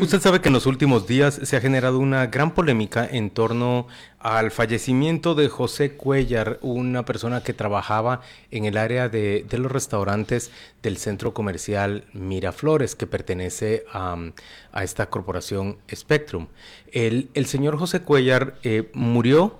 Usted sabe que en los últimos días se ha generado una gran polémica en torno al fallecimiento de José Cuellar, una persona que trabajaba en el área de, los restaurantes del centro comercial Miraflores, que pertenece a, esta corporación Spectrum. El, señor José Cuellar eh, murió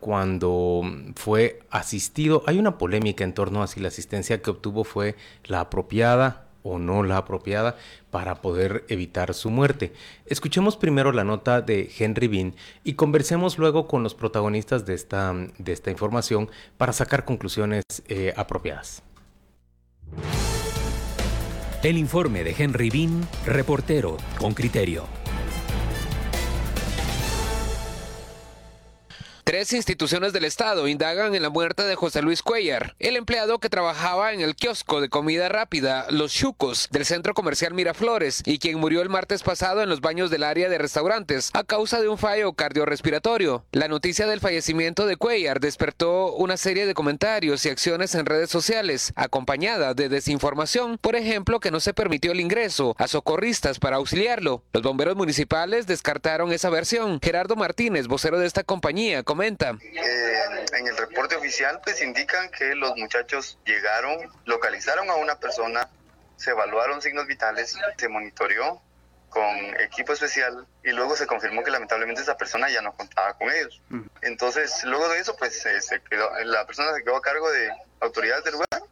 cuando fue asistido. Hay una polémica en torno a si la asistencia que obtuvo fue la apropiada o no la apropiada para poder evitar su muerte. Escuchemos primero la nota de Henry Bean y conversemos luego con los protagonistas de esta, de esta información para sacar conclusiones eh, apropiadas. El informe de Henry Bean, reportero con criterio. Tres instituciones del Estado indagan en la muerte de José Luis Cuellar, el empleado que trabajaba en el kiosco de comida rápida Los Chucos del centro comercial Miraflores y quien murió el martes pasado en los baños del área de restaurantes a causa de un fallo cardiorrespiratorio. La noticia del fallecimiento de Cuellar despertó una serie de comentarios y acciones en redes sociales, acompañada de desinformación, por ejemplo, que no se permitió el ingreso a socorristas para auxiliarlo. Los bomberos municipales descartaron esa versión. Gerardo Martínez, vocero de esta compañía, eh, en el reporte oficial pues indican que los muchachos llegaron, localizaron a una persona, se evaluaron signos vitales, se monitoreó con equipo especial y luego se confirmó que lamentablemente esa persona ya no contaba con ellos. Entonces, luego de eso, pues se quedó, la persona se quedó a cargo de autoridades del lugar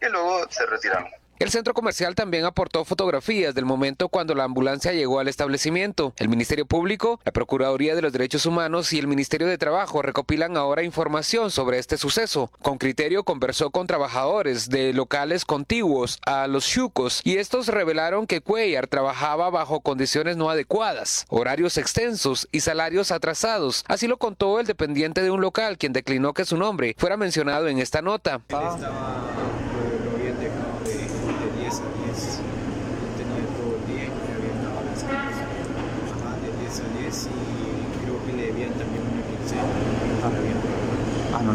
y luego se retiraron. El centro comercial también aportó fotografías del momento cuando la ambulancia llegó al establecimiento. El Ministerio Público, la Procuraduría de los Derechos Humanos y el Ministerio de Trabajo recopilan ahora información sobre este suceso. Con criterio conversó con trabajadores de locales contiguos a los chucos y estos revelaron que Cuellar trabajaba bajo condiciones no adecuadas, horarios extensos y salarios atrasados. Así lo contó el dependiente de un local, quien declinó que su nombre fuera mencionado en esta nota. Ah,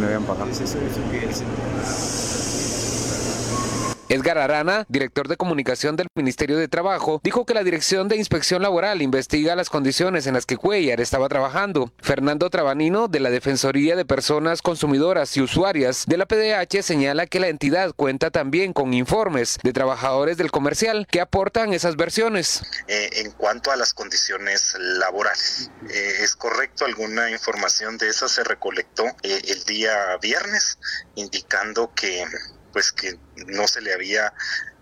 no le habían pagado. Edgar Arana, director de comunicación del Ministerio de Trabajo, dijo que la Dirección de Inspección Laboral investiga las condiciones en las que Cuellar estaba trabajando. Fernando Trabanino, de la Defensoría de Personas Consumidoras y Usuarias de la PDH, señala que la entidad cuenta también con informes de trabajadores del comercial que aportan esas versiones. Eh, en cuanto a las condiciones laborales, eh, es correcto, alguna información de esa se recolectó eh, el día viernes, indicando que pues que no se le había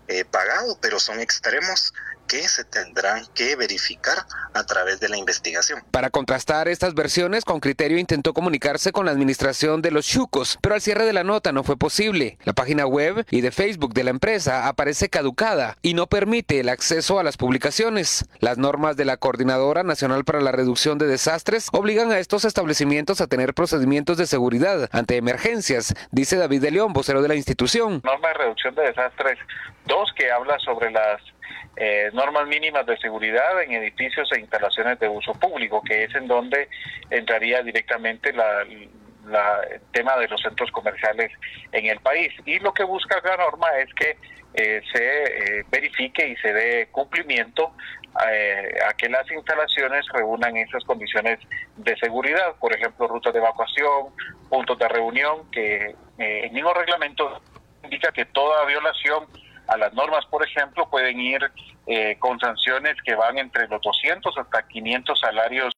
eh, pagado, pero son extremos que se tendrán que verificar a través de la investigación. Para contrastar estas versiones, con criterio intentó comunicarse con la administración de los Chucos, pero al cierre de la nota no fue posible. La página web y de Facebook de la empresa aparece caducada y no permite el acceso a las publicaciones. Las normas de la Coordinadora Nacional para la Reducción de Desastres obligan a estos establecimientos a tener procedimientos de seguridad ante emergencias, dice David de León, vocero de la institución. Norma de reducción de desastres 2 que habla sobre las eh, normas mínimas de seguridad en edificios e instalaciones de uso público, que es en donde entraría directamente la, el tema de los centros comerciales en el país. Y lo que busca la norma es que eh, se eh, verifique y se dé cumplimiento a que las instalaciones reúnan esas condiciones de seguridad, por ejemplo, rutas de evacuación, puntos de reunión, que el mismo reglamento indica que toda violación a las normas, por ejemplo, pueden ir eh, con sanciones que van entre los 200 hasta 500 salarios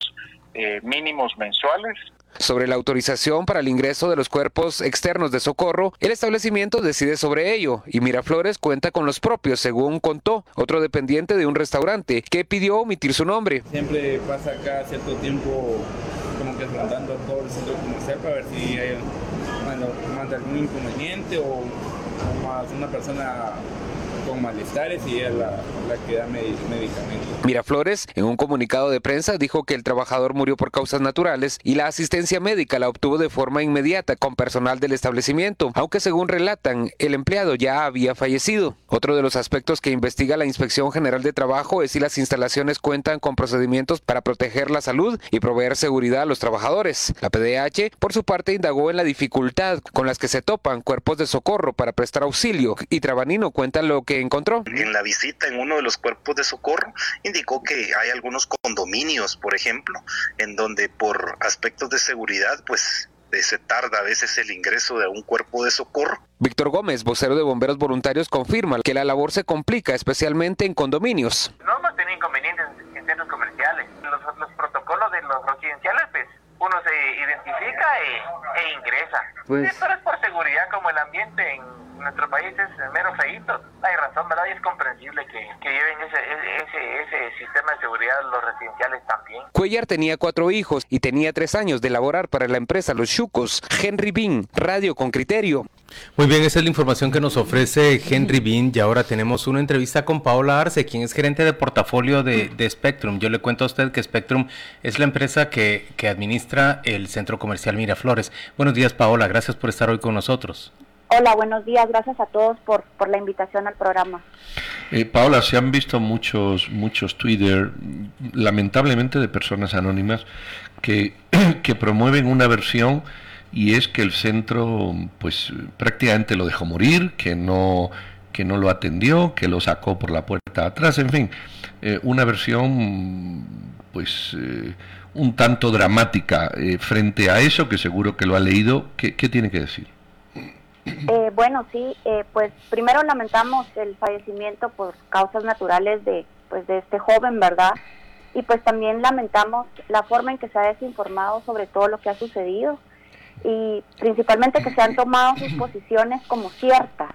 eh, mínimos mensuales. Sobre la autorización para el ingreso de los cuerpos externos de socorro, el establecimiento decide sobre ello y Miraflores cuenta con los propios, según contó otro dependiente de un restaurante que pidió omitir su nombre. Siempre pasa acá cierto tiempo como que rondando todo el centro comercial para ver si hay algún inconveniente o más una persona con malestares y la que da medicamentos. Miraflores, en un comunicado de prensa, dijo que el trabajador murió por causas naturales y la asistencia médica la obtuvo de forma inmediata con personal del establecimiento, aunque según relatan, el empleado ya había fallecido. Otro de los aspectos que investiga la Inspección General de Trabajo es si las instalaciones cuentan con procedimientos para proteger la salud y proveer seguridad a los trabajadores. La PDH, por su parte, indagó en la dificultad con las que se topan cuerpos de socorro para prestar auxilio y Trabanino cuenta lo que que encontró. En la visita en uno de los cuerpos de socorro indicó que hay algunos condominios, por ejemplo, en donde por aspectos de seguridad, pues se tarda a veces el ingreso de un cuerpo de socorro. Víctor Gómez, vocero de bomberos voluntarios, confirma que la labor se complica, especialmente en condominios. No hemos tenido inconvenientes en centros comerciales. Los, los protocolos de los residenciales, pues uno se identifica e, e ingresa. Pues... Esto es por seguridad, como el ambiente en nuestro país es mero feito. Hay razón, ¿verdad? Y es comprensible que, que lleven ese, ese, ese, sistema de seguridad los residenciales también. Cuellar tenía cuatro hijos y tenía tres años de laborar para la empresa Los Chucos. Henry Bean, Radio con Criterio. Muy bien, esa es la información que nos ofrece Henry Bean y ahora tenemos una entrevista con Paola Arce, quien es gerente de portafolio de, de Spectrum. Yo le cuento a usted que Spectrum es la empresa que, que administra el centro comercial Miraflores. Buenos días, Paola, gracias por estar hoy con nosotros. Hola, buenos días. Gracias a todos por, por la invitación al programa. Eh, Paola, se han visto muchos, muchos Twitter, lamentablemente de personas anónimas, que, que promueven una versión y es que el centro pues prácticamente lo dejó morir, que no, que no lo atendió, que lo sacó por la puerta atrás, en fin, eh, una versión pues eh, un tanto dramática eh, frente a eso, que seguro que lo ha leído, ¿qué, qué tiene que decir? Eh, bueno, sí, eh, pues primero lamentamos el fallecimiento por causas naturales de, pues, de este joven, ¿verdad? Y pues también lamentamos la forma en que se ha desinformado sobre todo lo que ha sucedido y principalmente que se han tomado sus posiciones como ciertas,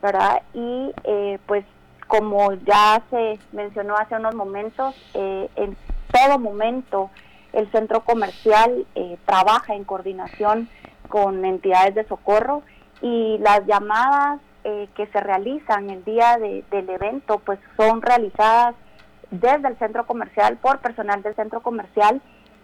¿verdad? Y eh, pues como ya se mencionó hace unos momentos, en todo momento el centro comercial trabaja en coordinación con entidades de socorro y las llamadas eh, que se realizan el día del evento pues son realizadas desde el centro comercial por personal del centro comercial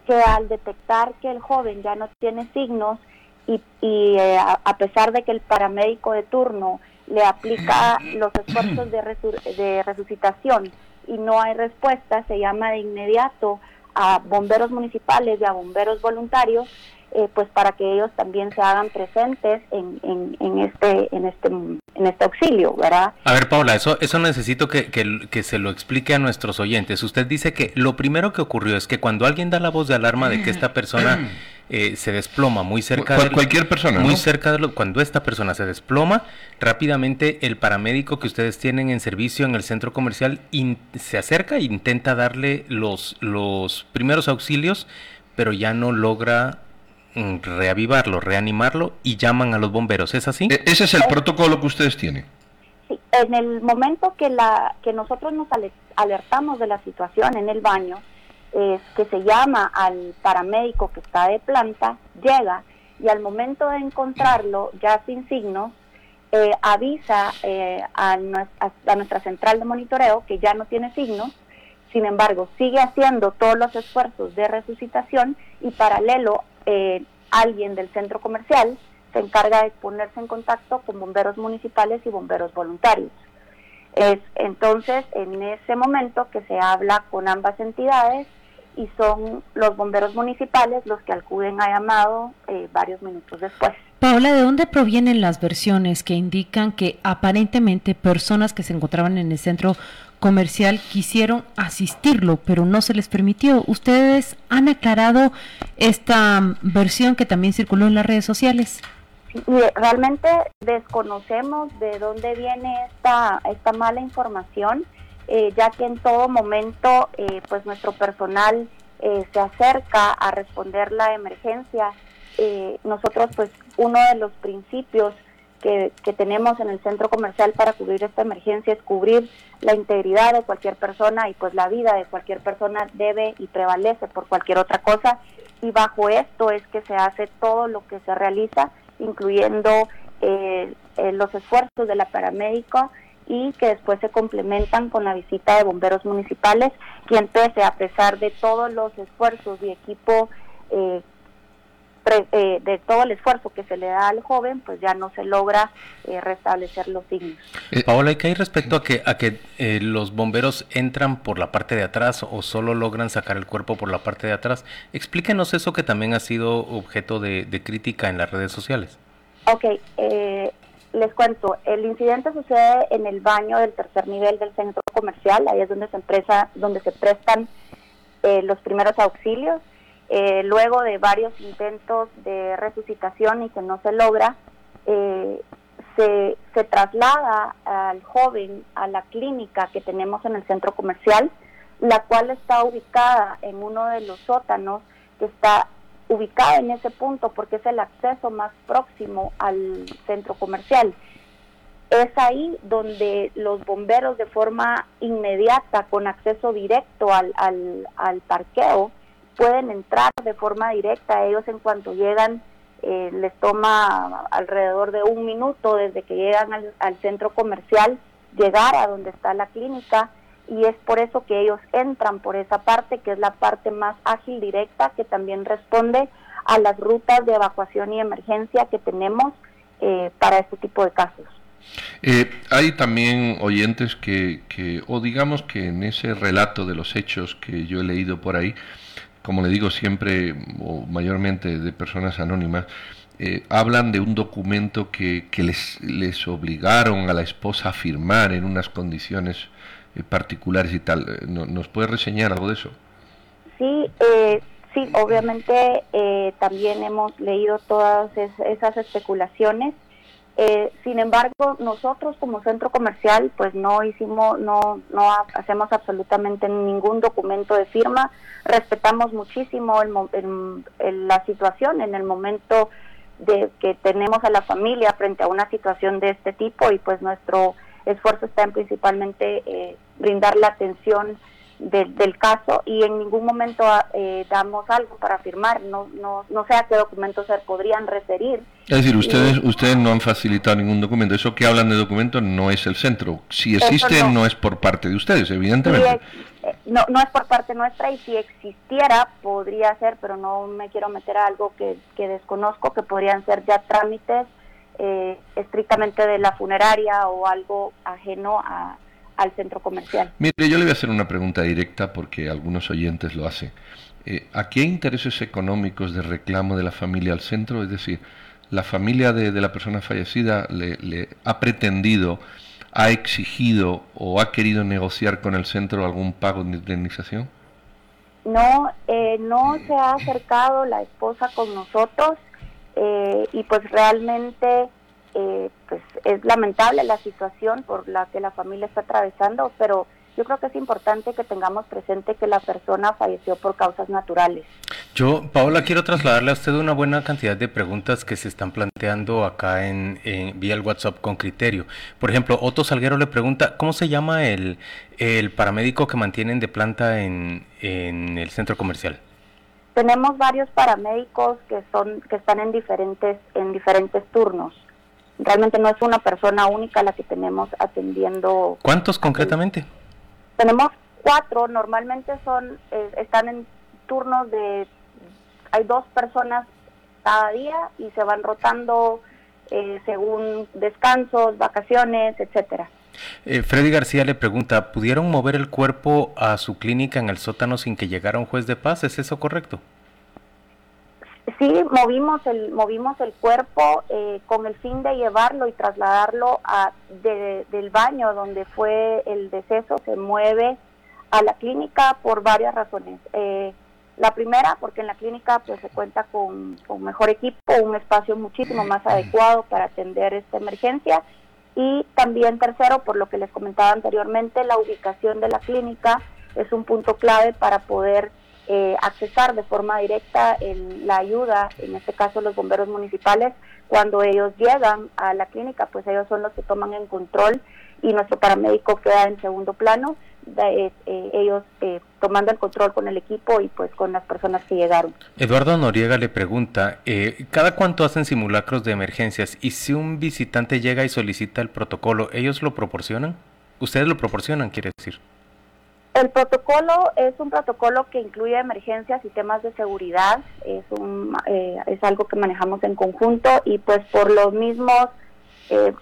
que al detectar que el joven ya no tiene signos y, eh, a, pesar de que el paramédico de turno le aplica los esfuerzos de, de resucitación y no hay respuesta, se llama de inmediato a bomberos municipales y a bomberos voluntarios eh, pues para que ellos también se hagan presentes en, en, este en este en este auxilio, ¿verdad? A ver, Paula, eso eso necesito que, que, se lo explique a nuestros oyentes. Usted dice que lo primero que ocurrió es que cuando alguien da la voz de alarma de que esta persona eh, se desploma muy cerca de cualquier persona, muy cerca de lo, cuando esta persona se desploma, rápidamente el paramédico que ustedes tienen en servicio en el centro comercial se acerca e intenta darle los los primeros auxilios, pero ya no logra reavivarlo, reanimarlo y llaman a los bomberos. ¿Es así? E-, ese es el protocolo que ustedes tienen. Sí, en el momento que, la, que nosotros nos alertamos de la situación en el baño, es que se llama al paramédico que está de planta, llega y al momento de encontrarlo ya sin signos, eh, avisa eh, a, nuestra central de monitoreo que ya no tiene signos, sin embargo sigue haciendo todos los esfuerzos de resucitación y paralelo eh, alguien del centro comercial se encarga de ponerse en contacto con bomberos municipales y bomberos voluntarios. Es entonces en ese momento que se habla con ambas entidades y son los bomberos municipales los que acuden a llamado eh, varios minutos después. Paola, ¿de dónde provienen las versiones que indican que aparentemente personas que se encontraban en el centro comercial quisieron asistirlo, pero no se les permitió. ¿Ustedes han aclarado esta versión que también circuló en las redes sociales? realmente desconocemos de dónde viene esta, esta mala información, eh, ya que en todo momento eh, pues nuestro personal eh, se acerca a responder la emergencia. nosotros pues uno de los principios que, tenemos en el centro comercial para cubrir esta emergencia es cubrir la integridad de cualquier persona y pues la vida de cualquier persona debe y prevalece por cualquier otra cosa. Y bajo esto es que se hace todo lo que se realiza, incluyendo eh, eh, los esfuerzos de la paramédica y que después se complementan con la visita de bomberos municipales, quien pese a pesar de todos los esfuerzos y equipo eh, eh, de todo el esfuerzo que se le da al joven, pues ya no se logra eh, restablecer los signos. Eh, Paola, ¿y qué hay respecto a que, a que los bomberos entran por la parte de atrás o solo logran sacar el cuerpo por la parte de atrás? Explíquenos eso que también ha sido objeto de, crítica en las redes sociales. Ok, les cuento, el incidente sucede en el baño del tercer nivel del centro comercial, ahí es donde se, empresa, donde se prestan eh, los primeros auxilios. Eh, luego de varios intentos de resucitación y que no se logra, eh, se, se, traslada al joven a la clínica que tenemos en el centro comercial, la cual está ubicada en uno de los sótanos que está ubicada en ese punto porque es el acceso más próximo al centro comercial. Es ahí donde los bomberos de forma inmediata, con acceso directo al, al, parqueo, pueden entrar de forma directa. Ellos en cuanto llegan eh, les toma alrededor de un minuto desde que llegan al, al centro comercial llegar a donde está la clínica y es por eso que ellos entran por esa parte, que es la parte más ágil, directa, que también responde a las rutas de evacuación y emergencia que tenemos eh, para este tipo de casos. Eh, hay también oyentes que, que, o digamos que en ese relato de los hechos que yo he leído por ahí, como le digo siempre, o mayormente de personas anónimas, eh, hablan de un documento que, que les, les obligaron a la esposa a firmar en unas condiciones eh, particulares y tal. Eh, ¿Nos puede reseñar algo de eso? Sí, eh, sí, obviamente también hemos leído todas esas especulaciones. Sin embargo, nosotros como centro comercial, pues no hicimos, no, no hacemos absolutamente ningún documento de firma. Respetamos muchísimo el, la situación en el momento de que tenemos a la familia frente a una situación de este tipo y pues nuestro esfuerzo está en principalmente eh, brindar la atención del caso y en ningún momento ah, eh, damos algo para firmar, no, no, no sé a qué documentos se podrían referir. Es decir, ustedes, ustedes no han facilitado ningún documento, eso que hablan de documentos no es el centro, si existe no. es por parte de ustedes, evidentemente. Eh, no, no es por parte nuestra y si existiera podría ser, pero no me quiero meter a algo que, que desconozco, que podrían ser ya trámites eh, estrictamente de la funeraria o algo ajeno al centro comercial. Mire, yo le voy a hacer una pregunta directa porque algunos oyentes lo hacen. Eh, ¿A qué intereses económicos de reclamo de la familia al centro? Es decir, ¿la familia de, la persona fallecida le, ha pretendido, ha exigido o ha querido negociar con el centro algún pago de indemnización? No, eh, no se ha acercado la esposa con nosotros. Eh, y pues realmente eh, pues es lamentable la situación por la que la familia está atravesando, pero yo creo que es importante que tengamos presente que la persona falleció por causas naturales. Yo, Paola, quiero trasladarle a usted una buena cantidad de preguntas que se están planteando acá en, vía el WhatsApp con criterio. Por ejemplo, Otto Salguero le pregunta, ¿cómo se llama el, el paramédico que mantienen de planta en, en el centro comercial? Tenemos varios paramédicos que son que están en diferentes en diferentes turnos. Realmente no es una persona única la que tenemos atendiendo. ¿Cuántos concretamente? Tenemos cuatro. Normalmente son eh, están en turnos de hay dos personas cada día y se van rotando eh, según descansos, vacaciones, etcétera. Eh, Freddy García le pregunta, ¿pudieron mover el cuerpo a su clínica en el sótano sin que llegara un juez de paz? ¿Es eso correcto? Sí, movimos el, movimos el cuerpo eh, con el fin de llevarlo y trasladarlo a, del baño donde fue el deceso, se mueve a la clínica por varias razones. Eh, la primera, porque en la clínica pues se cuenta con, con mejor equipo, un espacio muchísimo más adecuado para atender esta emergencia y también tercero, por lo que les comentaba anteriormente, la ubicación de la clínica es un punto clave para poder eh, accesar de forma directa la ayuda, en este caso los bomberos municipales, cuando ellos llegan a la clínica, pues ellos son los que toman en control y nuestro paramédico queda en segundo plano, eh, eh, ellos tomando el control con el equipo y pues con las personas que llegaron. Eduardo Noriega le pregunta, ¿cada cuánto hacen simulacros de emergencias? Y si un visitante llega y solicita el protocolo, ¿ellos lo proporcionan? ¿Ustedes lo proporcionan, quiere decir? El protocolo es un protocolo que incluye emergencias y temas de seguridad, es, un, eh, es algo que manejamos en conjunto y pues por los mismos, eh,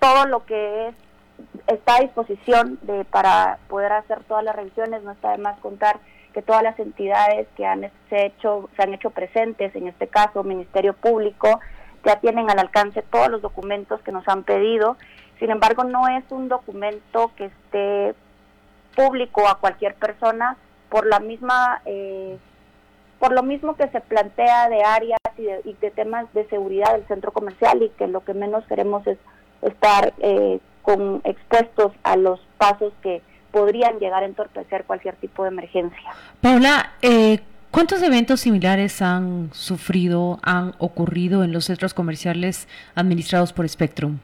todo lo que es, está a disposición de, para poder hacer todas las revisiones, no está de más contar que todas las entidades que han se, hecho, se han hecho presentes, en este caso Ministerio Público, ya tienen al alcance todos los documentos que nos han pedido. Sin embargo, no es un documento que esté público a cualquier persona por la misma eh, por lo mismo que se plantea de áreas y de, temas de seguridad del centro comercial y que lo que menos queremos es estar eh, con expuestos a los pasos que podrían llegar a entorpecer cualquier tipo de emergencia. Paula, eh, ¿cuántos eventos similares han sufrido, han ocurrido en los centros comerciales administrados por Spectrum?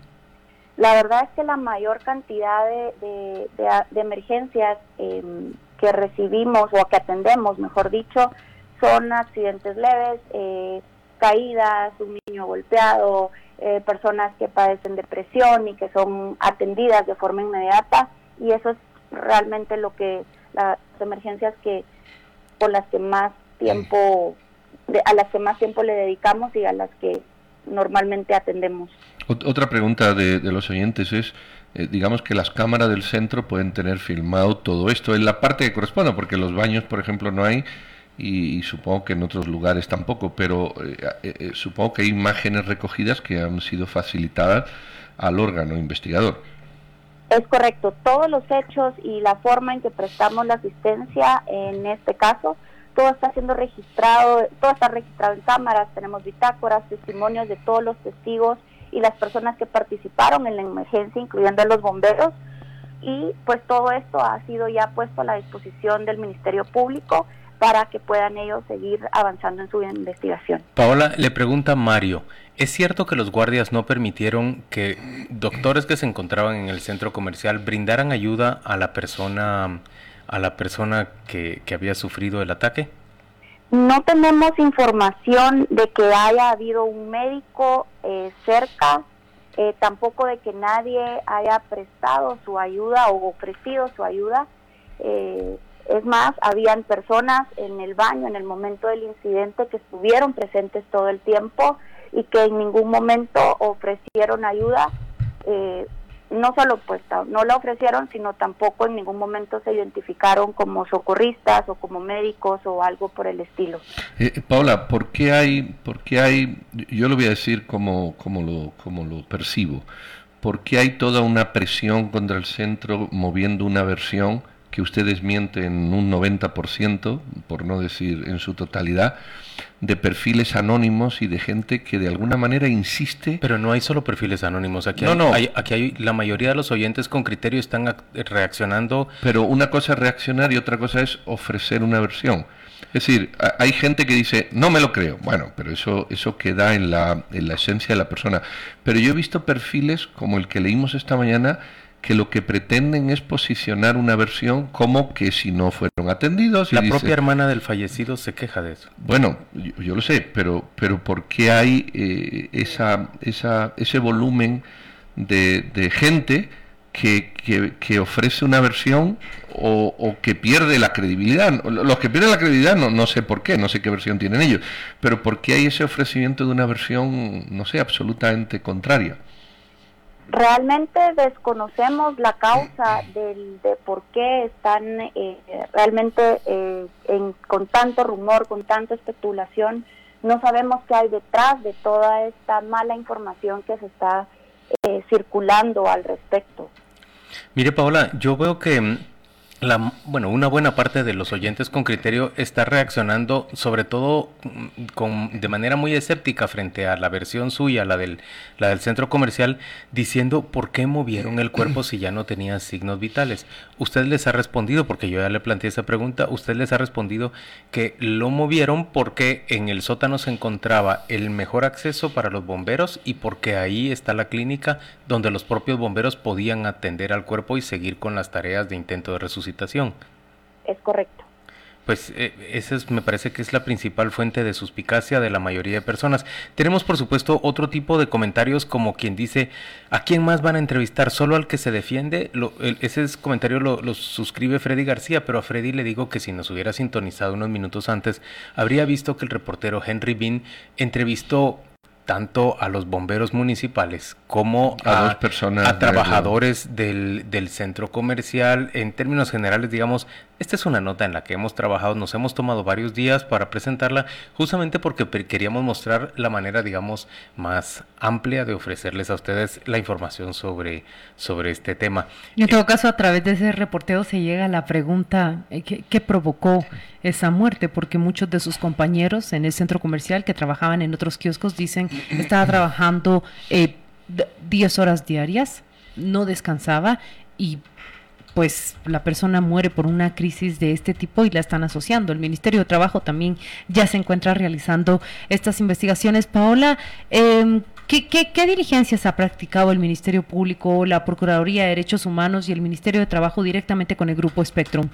La verdad es que la mayor cantidad de, emergencias em, que recibimos o que atendemos, mejor dicho, son accidentes leves, eh, caídas, un niño golpeado, eh, personas que padecen depresión y que son atendidas de forma inmediata y eso es realmente lo que las emergencias que por las que más tiempo a las que más tiempo le dedicamos y a las que normalmente atendemos. Otra pregunta de, los oyentes es, eh, digamos que las cámaras del centro pueden tener filmado todo esto en la parte que corresponde, porque los baños, por ejemplo, no hay y, supongo que en otros lugares tampoco, pero eh, eh, supongo que hay imágenes recogidas que han sido facilitadas al órgano investigador. Es correcto, todos los hechos y la forma en que prestamos la asistencia en este caso, todo está siendo registrado, todo está registrado en cámaras, tenemos bitácoras, testimonios de todos los testigos y las personas que participaron en la emergencia, incluyendo a los bomberos, y pues todo esto ha sido ya puesto a la disposición del Ministerio Público para que puedan ellos seguir avanzando en su investigación. Paola, le pregunta Mario, ¿Es cierto que los guardias no permitieron que doctores que se encontraban en el centro comercial brindaran ayuda a la persona a la persona que, había sufrido el ataque? No tenemos información de que haya habido un médico eh, cerca, eh, tampoco de que nadie haya prestado su ayuda o ofrecido su ayuda. Eh, es más, habían personas en el baño en el momento del incidente que estuvieron presentes todo el tiempo y que en ningún momento ofrecieron ayuda. Eh, no solo pues no la ofrecieron, sino tampoco en ningún momento se identificaron como socorristas o como médicos o algo por el estilo. Eh, Paula, ¿por qué hay, por qué hay, yo lo voy a decir como, como, lo, como lo percibo, ¿por qué hay toda una presión contra el centro moviendo una versión que ustedes mienten un 90%, por no decir en su totalidad, de perfiles anónimos y de gente que de alguna manera insiste. Pero no hay solo perfiles anónimos. Aquí, hay, hay, aquí hay la mayoría de los oyentes con criterio están reaccionando. Pero una cosa es reaccionar y otra cosa es ofrecer una versión. Es decir, hay gente que dice, no me lo creo. Bueno, pero eso, eso queda en la, en la esencia de la persona. Pero yo he visto perfiles como el que leímos esta mañana que lo que pretenden es posicionar una versión como que si no fueron atendidos. la propia hermana del fallecido se queja de eso. Bueno, yo, lo sé, pero, pero ¿por qué hay eh, esa, esa, ese volumen de, gente que, que, ofrece una versión o, o, que pierde la credibilidad? Los que pierden la credibilidad no, no sé por qué, no sé qué versión tienen ellos, pero ¿por qué hay ese ofrecimiento de una versión, no sé, absolutamente contraria? Realmente desconocemos la causa del, de por qué están eh, realmente eh, con tanto rumor, con tanta especulación. No sabemos qué hay detrás de toda esta mala información que se está eh, circulando al respecto. Mire, Paola, yo veo que la, bueno, una buena parte de los oyentes con criterio está reaccionando sobre todo mm, con, de manera muy escéptica frente a la versión suya, la del, la del centro comercial, diciendo por qué movieron el cuerpo si ya no tenía signos vitales. Usted les ha respondido, porque yo ya le planteé esa pregunta, usted les ha respondido que lo movieron porque en el sótano se encontraba el mejor acceso para los bomberos y porque ahí está la clínica donde los propios bomberos podían atender al cuerpo y seguir con las tareas de intento de es correcto. Pues eh, esa es, me parece que es la principal fuente de suspicacia de la mayoría de personas. Tenemos por supuesto otro tipo de comentarios como quien dice, ¿a quién más van a entrevistar? ¿Solo al que se defiende? ese comentario lo, lo, suscribe Freddy García, pero a Freddy le digo que si nos hubiera sintonizado unos minutos antes, habría visto que el reportero Henry Bean entrevistó tanto a los bomberos municipales como a, dos personas a trabajadores del, del, centro comercial. En términos generales, digamos, esta es una nota en la que hemos trabajado, nos hemos tomado varios días para presentarla, justamente porque queríamos mostrar la manera, digamos, más amplia de ofrecerles a ustedes la información sobre, sobre este tema. En todo caso, a través de ese reporteo se llega a la pregunta, eh, ¿qué, qué provocó esa muerte? Porque muchos de sus compañeros en el centro comercial que trabajaban en otros kioscos dicen estaba trabajando eh, 10 horas diarias, no descansaba y pues la persona muere por una crisis de este tipo y la están asociando. El Ministerio de Trabajo también ya se encuentra realizando estas investigaciones. Paola, eh, ¿qué, qué, diligencias ha practicado el Ministerio Público, la Procuraduría de Derechos Humanos y el Ministerio de Trabajo directamente con el Grupo Spectrum?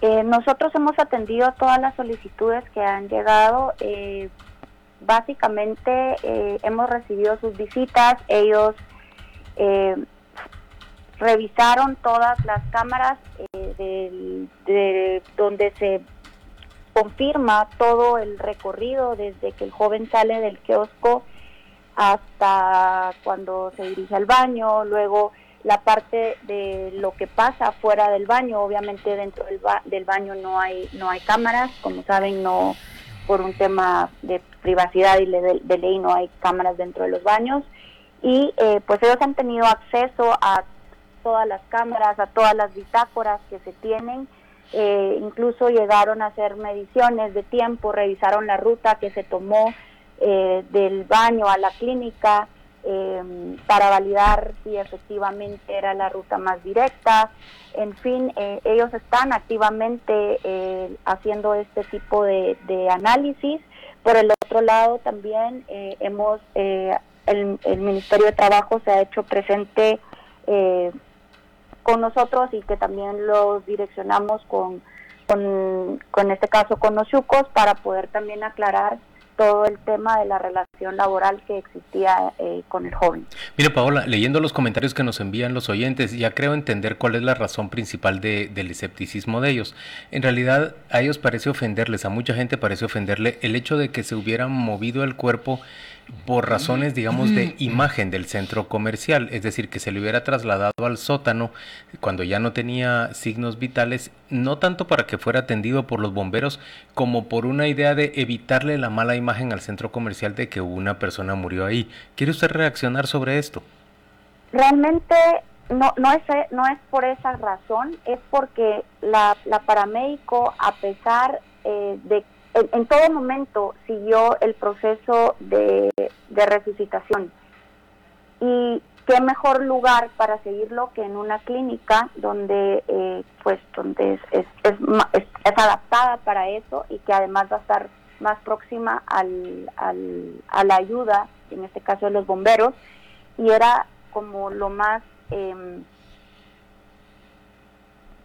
Eh, nosotros hemos atendido todas las solicitudes que han llegado. Eh, básicamente eh, hemos recibido sus visitas, ellos eh, revisaron todas las cámaras eh, de donde se confirma todo el recorrido desde que el joven sale del kiosco hasta cuando se dirige al baño, luego la parte de lo que pasa fuera del baño, obviamente dentro del, del baño no hay no hay cámaras, como saben no por un tema de privacidad y de, ley no hay cámaras dentro de los baños. Y eh, pues ellos han tenido acceso a todas las cámaras, a todas las bitácoras que se tienen, eh, incluso llegaron a hacer mediciones de tiempo, revisaron la ruta que se tomó eh, del baño a la clínica, eh, para validar si efectivamente era la ruta más directa. En fin, eh, ellos están activamente haciendo este tipo de, análisis. Por el otro lado, también hemos, el, el, Ministerio de Trabajo se ha hecho presente con nosotros y que también los direccionamos con, con, con este caso con los chucos para poder también aclarar todo el tema de la relación laboral que existía eh, con el joven. Mire, Paola, leyendo los comentarios que nos envían los oyentes, ya creo entender cuál es la razón principal de, del escepticismo de ellos. En realidad, a ellos parece ofenderles, a mucha gente parece ofenderle el hecho de que se hubieran movido el cuerpo por razones, digamos, de imagen del centro comercial, es decir, que se le hubiera trasladado al sótano cuando ya no tenía signos vitales, no tanto para que fuera atendido por los bomberos, como por una idea de evitarle la mala imagen al centro comercial de que una persona murió ahí. ¿Quiere usted reaccionar sobre esto? Realmente no, no, es, no es por esa razón, es porque la, la paramédico, a pesar eh, de en, todo momento siguió el proceso de, resucitación. Y qué mejor lugar para seguirlo que en una clínica donde eh, pues donde es, es, adaptada para eso y que además va a estar más próxima al, a la ayuda, en este caso de los bomberos, y era como lo más, em,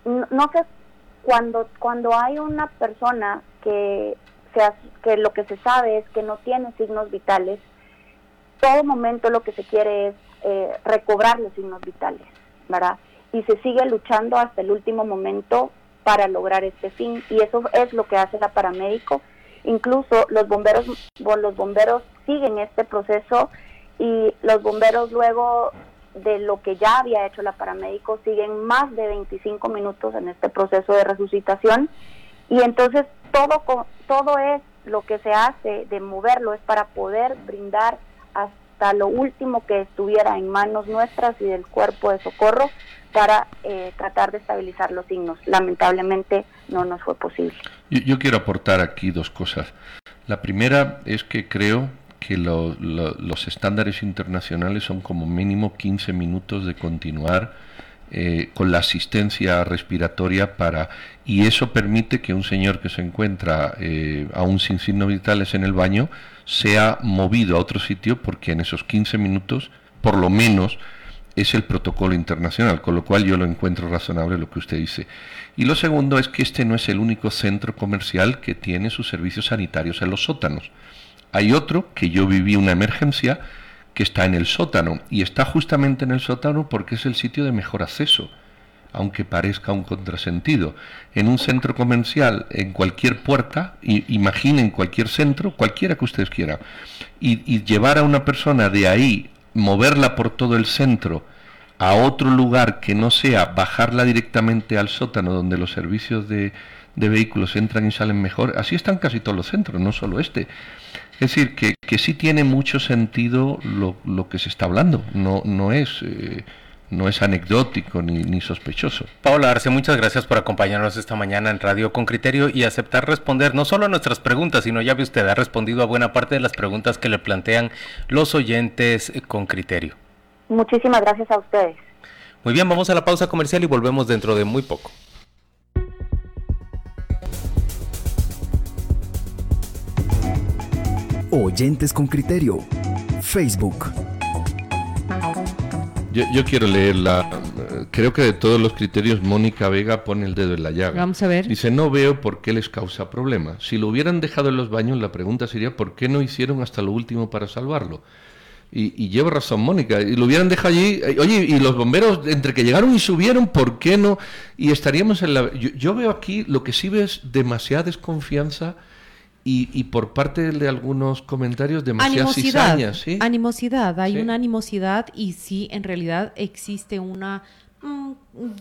no, no sé, cuando, cuando hay una persona que, que lo que se sabe es que no tiene signos vitales, todo momento lo que se quiere es eh, recobrar los signos vitales, ¿verdad? Y se sigue luchando hasta el último momento para lograr este fin y eso es lo que hace la paramédico. Incluso los bomberos, los bomberos siguen este proceso y los bomberos luego de lo que ya había hecho la paramédico siguen más de 25 minutos en este proceso de resucitación y entonces todo, todo es lo que se hace de moverlo es para poder brindar hasta lo último que estuviera en manos nuestras y del cuerpo de socorro para eh, tratar de estabilizar los signos. Lamentablemente no nos fue posible. Yo, quiero aportar aquí dos cosas. La primera es que creo que los estándares internacionales son como mínimo 15 minutos de continuar eh, con la asistencia respiratoria para y eso permite que un señor que se encuentra eh, aún sin signos vitales en el baño sea movido a otro sitio porque en esos 15 minutos por lo menos es el protocolo internacional, con lo cual yo lo encuentro razonable lo que usted dice. Y lo segundo es que este no es el único centro comercial que tiene sus servicios sanitarios en los sótanos. Hay otro que yo viví una emergencia que está en el sótano y está justamente en el sótano porque es el sitio de mejor acceso. aunque parezca un contrasentido. En un centro comercial, en cualquier puerta, imaginen cualquier centro, cualquiera que ustedes quieran, y, llevar a una persona de ahí, moverla por todo el centro, a otro lugar que no sea bajarla directamente al sótano donde los servicios de, vehículos entran y salen mejor, así están casi todos los centros, no solo este. Es decir, que, que sí tiene mucho sentido lo, lo, que se está hablando, no, no es... Eh, no es anecdótico ni, ni, sospechoso. Paola Arce, muchas gracias por acompañarnos esta mañana en Radio con Criterio y aceptar responder no solo a nuestras preguntas, sino ya ve usted, ha respondido a buena parte de las preguntas que le plantean los oyentes con criterio. Muchísimas gracias a ustedes. Muy bien, vamos a la pausa comercial y volvemos dentro de muy poco. Oyentes con criterio. Facebook. Yo, quiero leerla. Creo que de todos los criterios, Mónica Vega pone el dedo en la llaga. Vamos a ver. Dice: No veo por qué les causa problema. Si lo hubieran dejado en los baños, la pregunta sería: ¿por qué no hicieron hasta lo último para salvarlo? Y, lleva razón Mónica, y lo hubieran dejado allí, eh, oye, y los bomberos, entre que llegaron y subieron, ¿por qué no? Y estaríamos en la... Yo, veo aquí, lo que sí ves, demasiada desconfianza y, por parte de algunos comentarios demasiada cizaña, ¿sí? Animosidad, hay una animosidad y sí, en realidad existe una... Mm,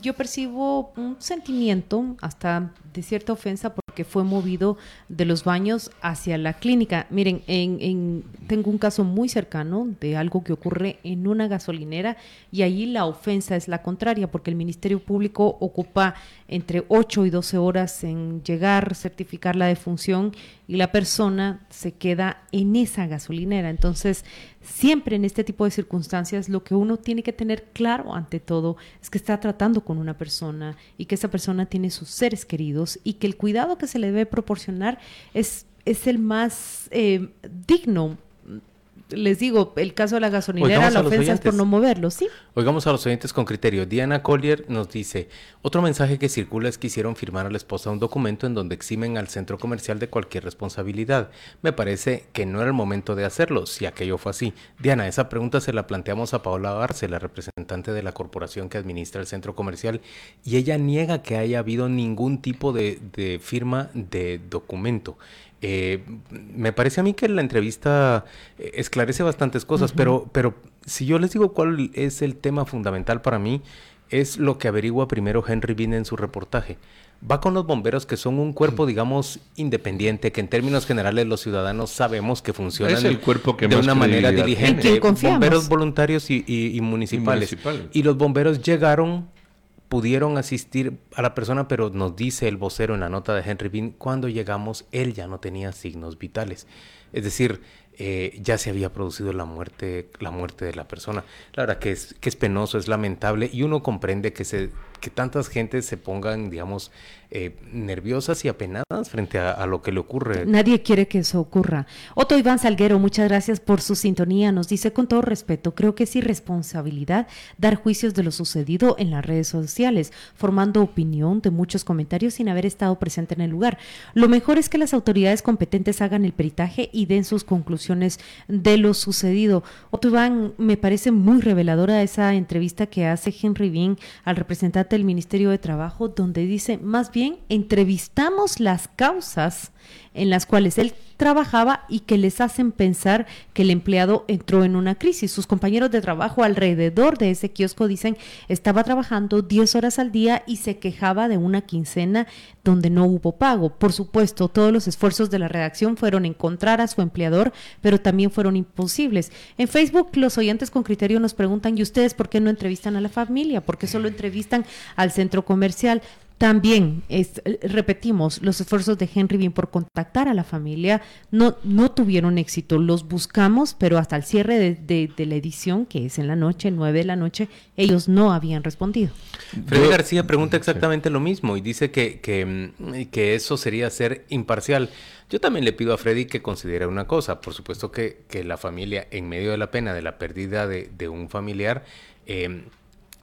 yo percibo un sentimiento hasta de cierta ofensa porque fue movido de los baños hacia la clínica. Miren, en, tengo un caso muy cercano de algo que ocurre en una gasolinera y ahí la ofensa es la contraria porque el Ministerio Público ocupa entre 8 y 12 horas en llegar, certificar la defunción y la persona se queda en esa gasolinera. Entonces, siempre en este tipo de circunstancias lo que uno tiene que tener claro ante todo es que está tratando con una persona y que esa persona tiene sus seres queridos y que el cuidado que se le debe proporcionar es, es el más eh, digno les digo, el caso de la gasolinera, la ofensa es por no moverlo, ¿sí? Oigamos a los oyentes con criterio. Diana Collier nos dice, otro mensaje que circula es que hicieron firmar a la esposa un documento en donde eximen al centro comercial de cualquier responsabilidad. Me parece que no era el momento de hacerlo, si aquello fue así. Diana, esa pregunta se la planteamos a Paola Arce, la representante de la corporación que administra el centro comercial, y ella niega que haya habido ningún tipo de, de firma de documento. Eh, me parece a mí que la entrevista eh, esclarece bastantes cosas, pero, pero si yo les digo cuál es el tema fundamental para mí, es lo que averigua primero Henry Bean en su reportaje. Va con los bomberos que son un cuerpo, digamos, independiente, que en términos generales los ciudadanos sabemos que funcionan el cuerpo que de una manera diligente. Bomberos voluntarios y, municipales. y los bomberos llegaron pudieron asistir a la persona, pero nos dice el vocero en la nota de Henry Bean, cuando llegamos él ya no tenía signos vitales. Es decir, eh, ya se había producido la muerte, la muerte de la persona. La verdad que es, que es penoso, es lamentable y uno comprende que, se, que tantas gentes se pongan, digamos, eh, nerviosas y apenadas frente a, lo que le ocurre. Nadie quiere que eso ocurra. Otto Iván Salguero, muchas gracias por su sintonía. Nos dice con todo respeto, creo que es irresponsabilidad dar juicios de lo sucedido en las redes sociales, formando opinión de muchos comentarios sin haber estado presente en el lugar. Lo mejor es que las autoridades competentes hagan el peritaje y den sus conclusiones de lo sucedido. Otto Iván, me parece muy reveladora esa entrevista que hace Henry Bean al representante del Ministerio de Trabajo, donde dice más bien entrevistamos las causas en las cuales él trabajaba y que les hacen pensar que el empleado entró en una crisis. Sus compañeros de trabajo alrededor de ese kiosco dicen estaba trabajando 10 horas al día y se quejaba de una quincena donde no hubo pago. Por supuesto, todos los esfuerzos de la redacción fueron encontrar a su empleador, pero también fueron imposibles. En Facebook los oyentes con criterio nos preguntan, ¿y ustedes por qué no entrevistan a la familia? ¿Por qué solo entrevistan al centro comercial? También, es, repetimos, los esfuerzos de Henry Bean por contactar a la familia no, no tuvieron éxito. Los buscamos, pero hasta el cierre de, la edición, que es en la noche, el 9 de la noche, ellos no habían respondido. Freddy García pregunta exactamente lo mismo y dice que, que, que, eso sería ser imparcial. Yo también le pido a Freddy que considere una cosa. Por supuesto que, que la familia, en medio de la pena de la pérdida de, de un familiar, eh,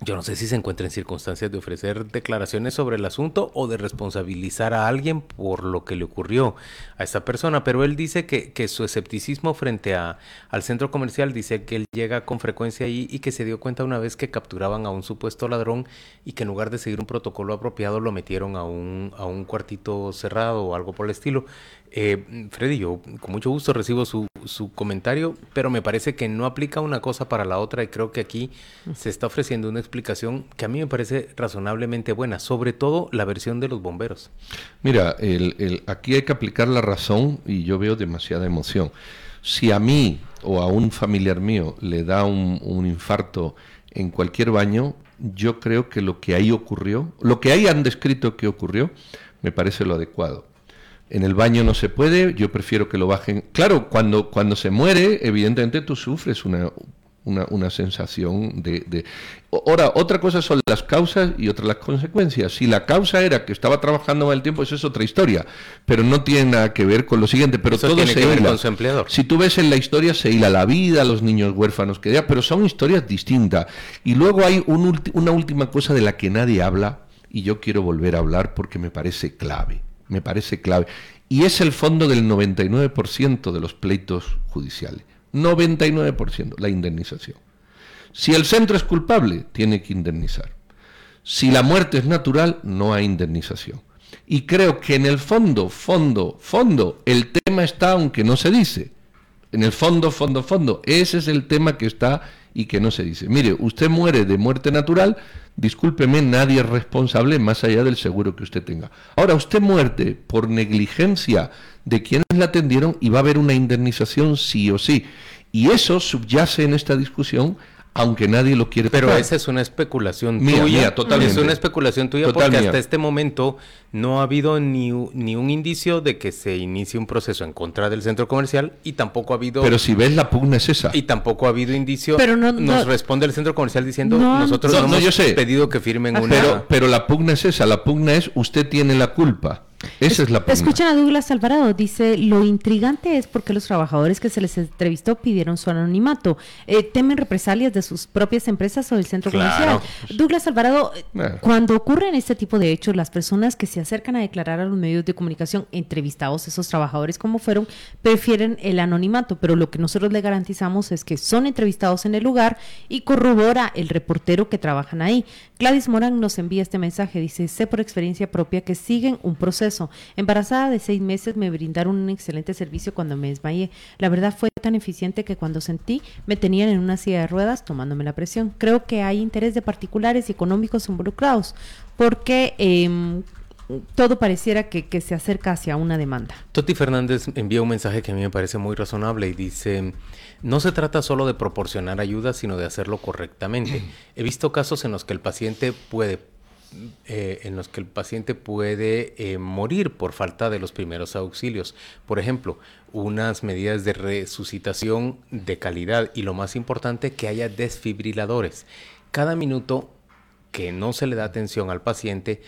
yo no sé si se encuentra en circunstancias de ofrecer declaraciones sobre el asunto o de responsabilizar a alguien por lo que le ocurrió a esta persona, pero él dice que, que su escepticismo frente a, al centro comercial dice que él llega con frecuencia ahí y que se dio cuenta una vez que capturaban a un supuesto ladrón y que en lugar de seguir un protocolo apropiado lo metieron a un, a un cuartito cerrado o algo por el estilo. Eh, Freddy, yo con mucho gusto recibo su, su, comentario, pero me parece que no aplica una cosa para la otra y creo que aquí se está ofreciendo una explicación que a mí me parece razonablemente buena, sobre todo la versión de los bomberos. Mira, el, el, aquí hay que aplicar la razón y yo veo demasiada emoción. Si a mí o a un familiar mío le da un, un infarto en cualquier baño, yo creo que lo que ahí ocurrió, lo que ahí han descrito que ocurrió, me parece lo adecuado en el baño no se puede, yo prefiero que lo bajen. Claro, cuando, cuando se muere, evidentemente tú sufres una, una, una sensación de, de, Ahora, otra cosa son las causas y otra las consecuencias. Si la causa era que estaba trabajando mal el tiempo, eso es otra historia, pero no tiene nada que ver con lo siguiente. Pero todo tiene se que ver hila. con su empleador. Si tú ves en la historia, se hila la vida, los niños huérfanos que da, pero son historias distintas. Y luego hay un ulti- una última cosa de la que nadie habla, y yo quiero volver a hablar porque me parece clave me parece clave. Y es el fondo del 99% de los pleitos judiciales. 99%, la indemnización. Si el centro es culpable, tiene que indemnizar. Si la muerte es natural, no hay indemnización. Y creo que en el fondo, fondo, fondo, el tema está aunque no se dice. En el fondo, fondo, fondo, ese es el tema que está y que no se dice. Mire, usted muere de muerte natural, discúlpeme, nadie es responsable más allá del seguro que usted tenga. Ahora, usted muerte por negligencia de quienes la atendieron y va a haber una indemnización sí o sí. Y eso subyace en esta discusión, aunque nadie lo quiere Pero tocar. esa es una especulación Mía, tuya. mía, totalmente. Es una especulación tuya Total porque mía. hasta este momento no ha habido ni, u- ni un indicio de que se inicie un proceso en contra del centro comercial y tampoco ha habido... Pero si ves, la pugna es esa. Y tampoco ha habido indicio. Pero no- nos no- responde el centro comercial diciendo No, nosotros no, no, no, hemos yo sé. pedido que firmen una. Pero, pero la pugna es esa, la pugna es usted tiene la culpa. Esa es la. Escuchen a Douglas Alvarado, dice, lo intrigante es porque los trabajadores que se les entrevistó pidieron su anonimato. Eh, ¿Temen represalias de sus propias empresas o del centro Claro. comercial? Douglas Alvarado, eh, Bueno. cuando ocurren este tipo de hechos, las personas que se acercan a declarar a los medios de comunicación, entrevistados esos trabajadores como fueron, prefieren el anonimato, pero lo que nosotros le garantizamos es que son entrevistados en el lugar y corrobora el reportero que trabajan ahí. Gladys Morán nos envía este mensaje, dice, sé por experiencia propia que siguen un proceso. Embarazada de seis meses me brindaron un excelente servicio cuando me desmayé. La verdad fue tan eficiente que cuando sentí me tenían en una silla de ruedas tomándome la presión. Creo que hay interés de particulares y económicos involucrados porque em, todo pareciera que, que se acerca hacia una demanda. Toti Fernández envía un mensaje que a mí me parece muy razonable y dice, no se trata solo de proporcionar ayuda, sino de hacerlo correctamente. He visto casos en los que el paciente puede, eh, en los que el paciente puede eh, morir por falta de los primeros auxilios. Por ejemplo, unas medidas de resucitación de calidad y lo más importante, que haya desfibriladores. Cada minuto que no se le da atención al paciente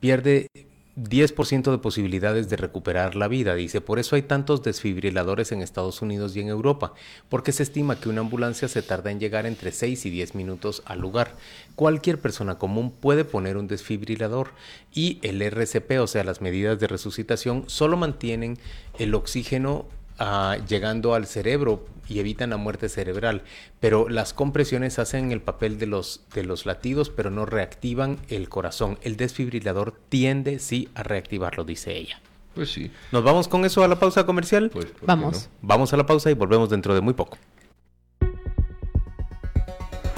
pierde 10% de posibilidades de recuperar la vida, dice. Por eso hay tantos desfibriladores en Estados Unidos y en Europa, porque se estima que una ambulancia se tarda en llegar entre 6 y 10 minutos al lugar. Cualquier persona común puede poner un desfibrilador y el RCP, o sea, las medidas de resucitación, solo mantienen el oxígeno ah, llegando al cerebro y evitan la muerte cerebral, pero las compresiones hacen el papel de los, de los latidos, pero no reactivan el corazón. El desfibrilador tiende sí a reactivarlo, dice ella. Pues sí. ¿Nos vamos con eso a la pausa comercial? Vamos. Vamos a la pausa y volvemos dentro de muy poco.